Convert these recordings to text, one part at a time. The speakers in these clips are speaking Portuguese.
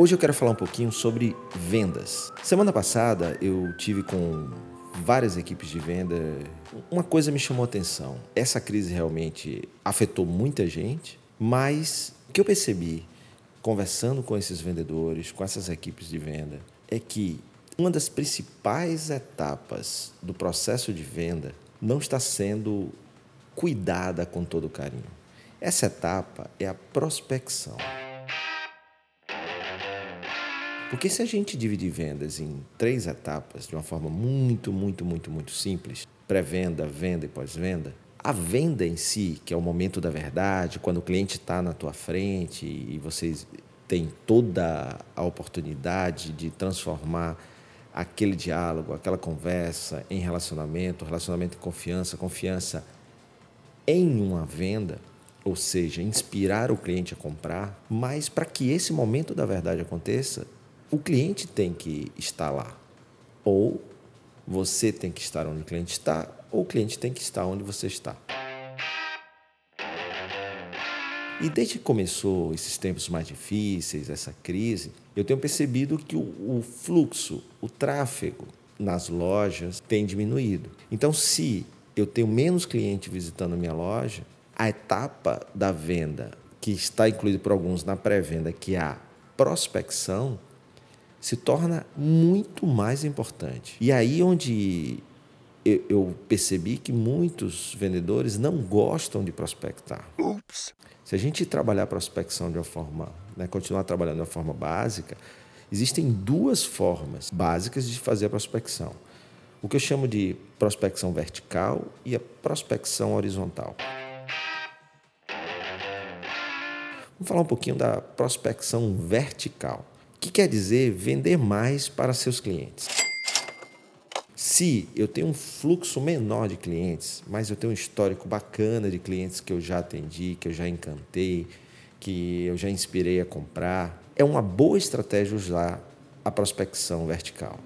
Hoje eu quero falar um pouquinho sobre vendas. Semana passada eu tive com várias equipes de venda. Uma coisa me chamou a atenção. Essa crise realmente afetou muita gente, mas o que eu percebi conversando com esses vendedores, com essas equipes de venda, é que uma das principais etapas do processo de venda não está sendo cuidada com todo carinho. Essa etapa é a prospecção. Porque se a gente dividir vendas em três etapas de uma forma muito, muito, muito, muito simples, pré-venda, venda e pós-venda, a venda em si, que é o momento da verdade, quando o cliente está na tua frente e vocês têm toda a oportunidade de transformar aquele diálogo, aquela conversa em relacionamento, relacionamento em confiança, confiança em uma venda, ou seja, inspirar o cliente a comprar, mas para que esse momento da verdade aconteça, o cliente tem que estar lá. Ou você tem que estar onde o cliente está, ou o cliente tem que estar onde você está. E desde que começou esses tempos mais difíceis, essa crise, eu tenho percebido que o, o fluxo, o tráfego nas lojas tem diminuído. Então, se eu tenho menos cliente visitando a minha loja, a etapa da venda, que está incluída por alguns na pré-venda, que é a prospecção, se torna muito mais importante. E aí onde eu percebi que muitos vendedores não gostam de prospectar. Ups. Se a gente trabalhar a prospecção de uma forma, né, continuar trabalhando de uma forma básica, existem duas formas básicas de fazer a prospecção. O que eu chamo de prospecção vertical e a prospecção horizontal. Vamos falar um pouquinho da prospecção vertical que quer dizer vender mais para seus clientes. Se eu tenho um fluxo menor de clientes, mas eu tenho um histórico bacana de clientes que eu já atendi, que eu já encantei, que eu já inspirei a comprar, é uma boa estratégia usar a prospecção vertical.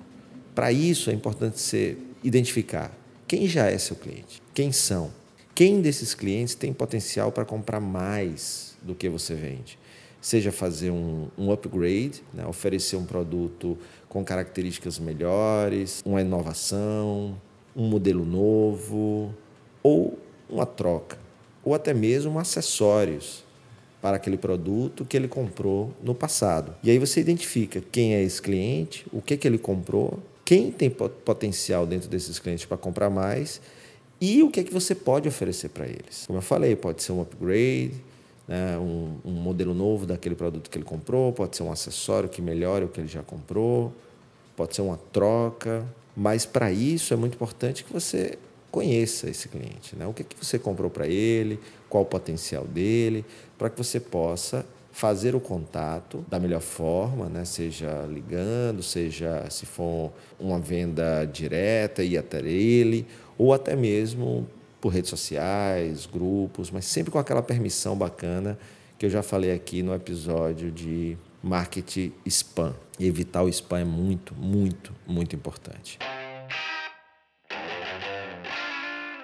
Para isso é importante você identificar quem já é seu cliente, quem são, quem desses clientes tem potencial para comprar mais do que você vende seja fazer um, um upgrade, né? oferecer um produto com características melhores, uma inovação, um modelo novo, ou uma troca, ou até mesmo acessórios para aquele produto que ele comprou no passado. E aí você identifica quem é esse cliente, o que, que ele comprou, quem tem potencial dentro desses clientes para comprar mais e o que, é que você pode oferecer para eles. Como eu falei, pode ser um upgrade, né, um, um, modelo novo daquele produto que ele comprou, pode ser um acessório que melhore o que ele já comprou, pode ser uma troca, mas para isso é muito importante que você conheça esse cliente, né? o que, que você comprou para ele, qual o potencial dele, para que você possa fazer o contato da melhor forma, né? seja ligando, seja se for uma venda direta, ir até ele, ou até mesmo por redes sociais, grupos, mas sempre com aquela permissão bacana que eu já falei aqui no episódio de marketing spam. E evitar o spam é muito, muito, muito importante.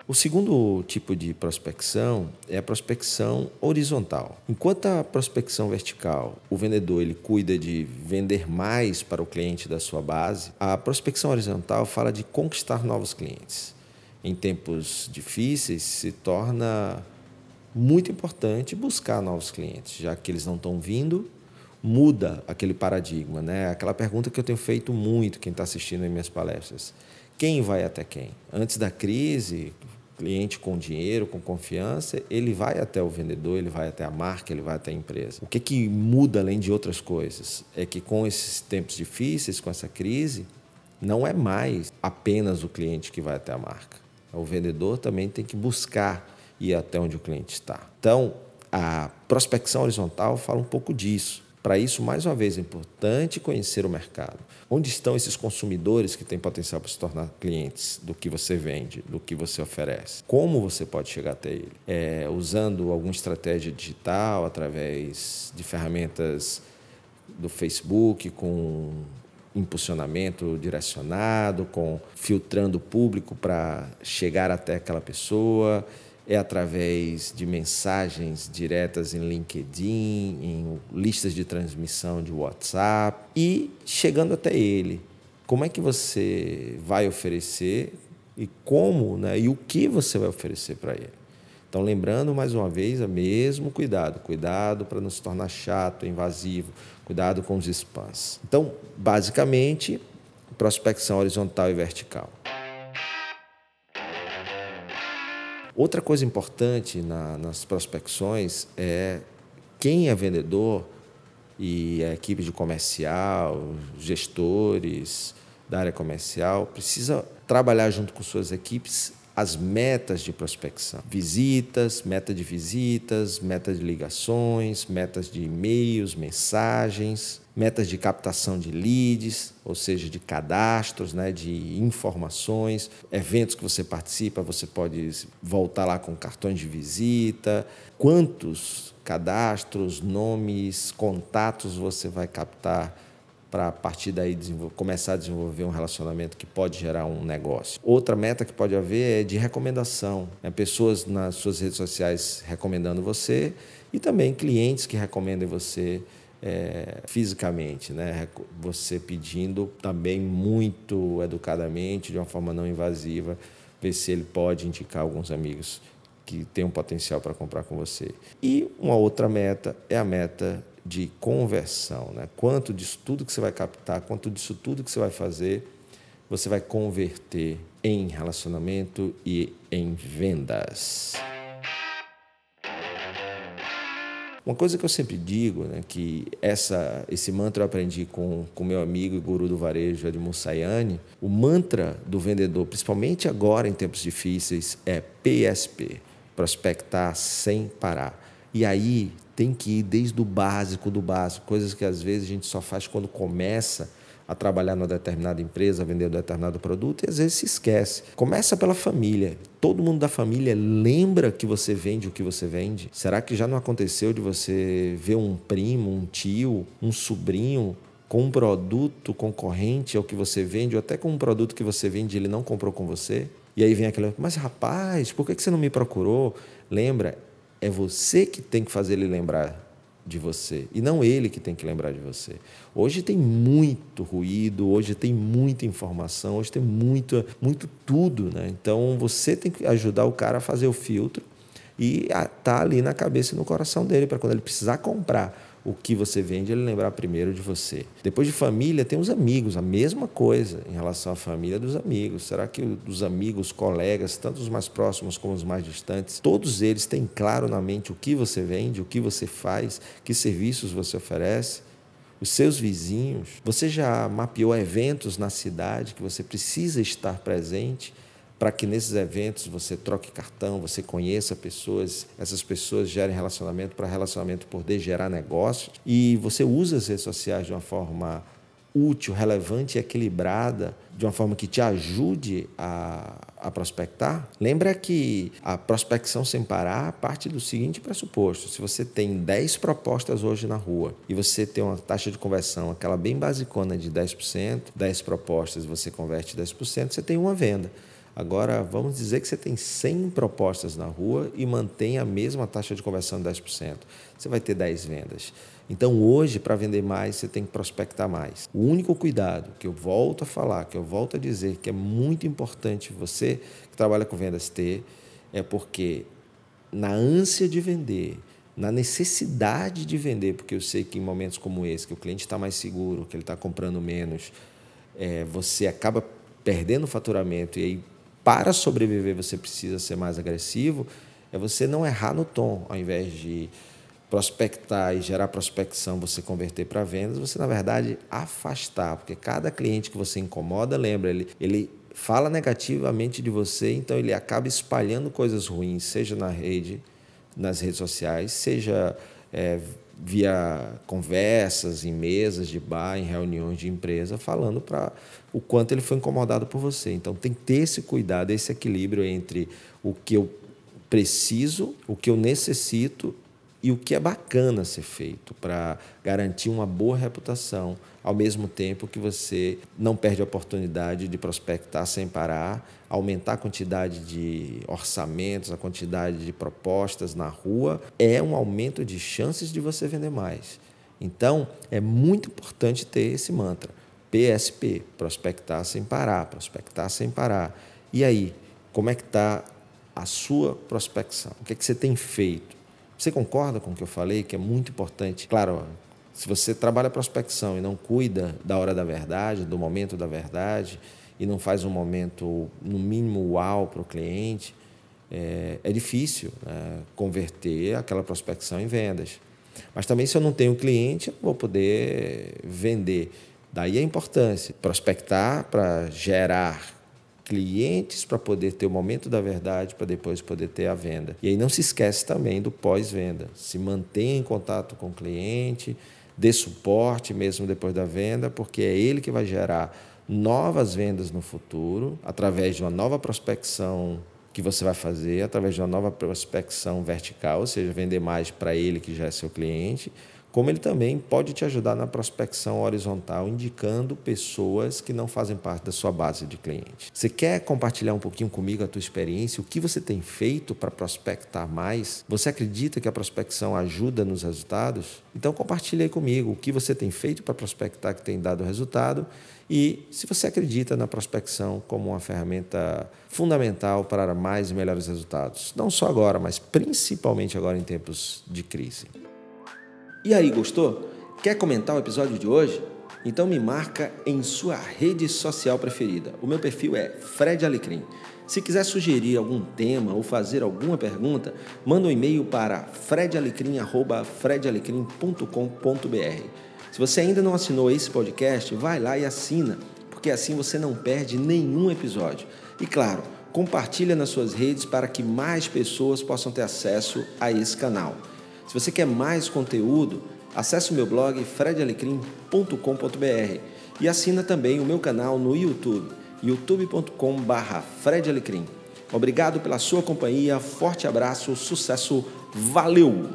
O segundo tipo de prospecção é a prospecção horizontal. Enquanto a prospecção vertical, o vendedor ele cuida de vender mais para o cliente da sua base, a prospecção horizontal fala de conquistar novos clientes em tempos difíceis, se torna muito importante buscar novos clientes, já que eles não estão vindo, muda aquele paradigma, né? Aquela pergunta que eu tenho feito muito quem está assistindo em minhas palestras: quem vai até quem? Antes da crise, cliente com dinheiro, com confiança, ele vai até o vendedor, ele vai até a marca, ele vai até a empresa. O que que muda além de outras coisas é que com esses tempos difíceis, com essa crise, não é mais apenas o cliente que vai até a marca o vendedor também tem que buscar ir até onde o cliente está. Então, a prospecção horizontal fala um pouco disso. Para isso, mais uma vez, é importante conhecer o mercado. Onde estão esses consumidores que têm potencial para se tornar clientes do que você vende, do que você oferece? Como você pode chegar até ele? É, usando alguma estratégia digital, através de ferramentas do Facebook, com impulsionamento direcionado, com filtrando o público para chegar até aquela pessoa, é através de mensagens diretas em LinkedIn, em listas de transmissão de WhatsApp e chegando até ele. Como é que você vai oferecer e como, né, e o que você vai oferecer para ele? Então, lembrando mais uma vez, é mesmo cuidado, cuidado para não se tornar chato, invasivo, cuidado com os spams. Então, basicamente, prospecção horizontal e vertical. Outra coisa importante na, nas prospecções é quem é vendedor e a equipe de comercial, gestores da área comercial, precisa trabalhar junto com suas equipes as metas de prospecção. Visitas, meta de visitas, meta de ligações, metas de e-mails, mensagens, metas de captação de leads, ou seja, de cadastros, né, de informações, eventos que você participa, você pode voltar lá com cartões de visita, quantos cadastros, nomes, contatos você vai captar para a partir daí começar a desenvolver um relacionamento que pode gerar um negócio. Outra meta que pode haver é de recomendação. Né? Pessoas nas suas redes sociais recomendando você e também clientes que recomendem você é, fisicamente, né? Você pedindo também muito educadamente, de uma forma não invasiva, ver se ele pode indicar alguns amigos que têm um potencial para comprar com você. E uma outra meta é a meta de conversão, né? Quanto disso tudo que você vai captar, quanto disso tudo que você vai fazer, você vai converter em relacionamento e em vendas. Uma coisa que eu sempre digo, né, que essa, esse mantra eu aprendi com o meu amigo e guru do varejo, Edmund Sayane, o mantra do vendedor, principalmente agora em tempos difíceis, é PSP, prospectar sem parar. E aí tem que ir desde o básico do básico, coisas que às vezes a gente só faz quando começa a trabalhar numa determinada empresa, a vender um determinado produto, e às vezes se esquece. Começa pela família. Todo mundo da família lembra que você vende o que você vende? Será que já não aconteceu de você ver um primo, um tio, um sobrinho com um produto concorrente ao que você vende, ou até com um produto que você vende e ele não comprou com você? E aí vem aquela, mas rapaz, por que você não me procurou? Lembra, é você que tem que fazer ele lembrar de você e não ele que tem que lembrar de você. Hoje tem muito ruído, hoje tem muita informação, hoje tem muito, muito tudo, né? Então você tem que ajudar o cara a fazer o filtro e tá ali na cabeça e no coração dele para quando ele precisar comprar o que você vende, ele lembrar primeiro de você. Depois de família, tem os amigos, a mesma coisa em relação à família dos amigos. Será que os amigos, colegas, tanto os mais próximos como os mais distantes, todos eles têm claro na mente o que você vende, o que você faz, que serviços você oferece? Os seus vizinhos, você já mapeou eventos na cidade que você precisa estar presente? Para que nesses eventos você troque cartão, você conheça pessoas, essas pessoas gerem relacionamento para relacionamento poder gerar negócio e você usa as redes sociais de uma forma útil, relevante e equilibrada, de uma forma que te ajude a, a prospectar, lembra que a prospecção sem parar parte do seguinte pressuposto: se você tem 10 propostas hoje na rua e você tem uma taxa de conversão, aquela bem basicona de 10%, 10 propostas você converte 10%, você tem uma venda. Agora, vamos dizer que você tem 100 propostas na rua e mantém a mesma taxa de conversão de 10%. Você vai ter 10 vendas. Então, hoje, para vender mais, você tem que prospectar mais. O único cuidado que eu volto a falar, que eu volto a dizer que é muito importante você que trabalha com vendas ter, é porque na ânsia de vender, na necessidade de vender, porque eu sei que em momentos como esse, que o cliente está mais seguro, que ele está comprando menos, é, você acaba perdendo o faturamento e aí para sobreviver você precisa ser mais agressivo, é você não errar no tom, ao invés de prospectar e gerar prospecção, você converter para vendas, você na verdade afastar, porque cada cliente que você incomoda, lembra, ele, ele fala negativamente de você, então ele acaba espalhando coisas ruins, seja na rede, nas redes sociais, seja é, via conversas, em mesas de bar, em reuniões de empresa, falando para o quanto ele foi incomodado por você. Então tem que ter esse cuidado, esse equilíbrio entre o que eu preciso, o que eu necessito e o que é bacana ser feito para garantir uma boa reputação, ao mesmo tempo que você não perde a oportunidade de prospectar sem parar, aumentar a quantidade de orçamentos, a quantidade de propostas na rua, é um aumento de chances de você vender mais. Então, é muito importante ter esse mantra. PSP, prospectar sem parar, prospectar sem parar. E aí, como é que está a sua prospecção? O que, é que você tem feito? Você concorda com o que eu falei, que é muito importante? Claro, se você trabalha prospecção e não cuida da hora da verdade, do momento da verdade, e não faz um momento, no mínimo, uau para o cliente, é, é difícil né, converter aquela prospecção em vendas. Mas também, se eu não tenho cliente, eu vou poder vender. Daí a importância, prospectar para gerar clientes para poder ter o momento da verdade, para depois poder ter a venda. E aí não se esquece também do pós-venda. Se mantenha em contato com o cliente, dê suporte mesmo depois da venda, porque é ele que vai gerar novas vendas no futuro, através de uma nova prospecção que você vai fazer, através de uma nova prospecção vertical, ou seja, vender mais para ele que já é seu cliente, como ele também pode te ajudar na prospecção horizontal, indicando pessoas que não fazem parte da sua base de clientes. Você quer compartilhar um pouquinho comigo a tua experiência, o que você tem feito para prospectar mais? Você acredita que a prospecção ajuda nos resultados? Então compartilhe comigo o que você tem feito para prospectar que tem dado resultado e se você acredita na prospecção como uma ferramenta fundamental para mais e melhores resultados, não só agora, mas principalmente agora em tempos de crise. E aí, gostou? Quer comentar o episódio de hoje? Então me marca em sua rede social preferida. O meu perfil é Fred Alecrim. Se quiser sugerir algum tema ou fazer alguma pergunta, manda um e-mail para fredalecrim@fredalecrim.com.br. Se você ainda não assinou esse podcast, vai lá e assina, porque assim você não perde nenhum episódio. E claro, compartilha nas suas redes para que mais pessoas possam ter acesso a esse canal. Se você quer mais conteúdo, acesse o meu blog fredalecrim.com.br e assina também o meu canal no YouTube, youtube.com/fredalecrim. Obrigado pela sua companhia, forte abraço, sucesso, valeu!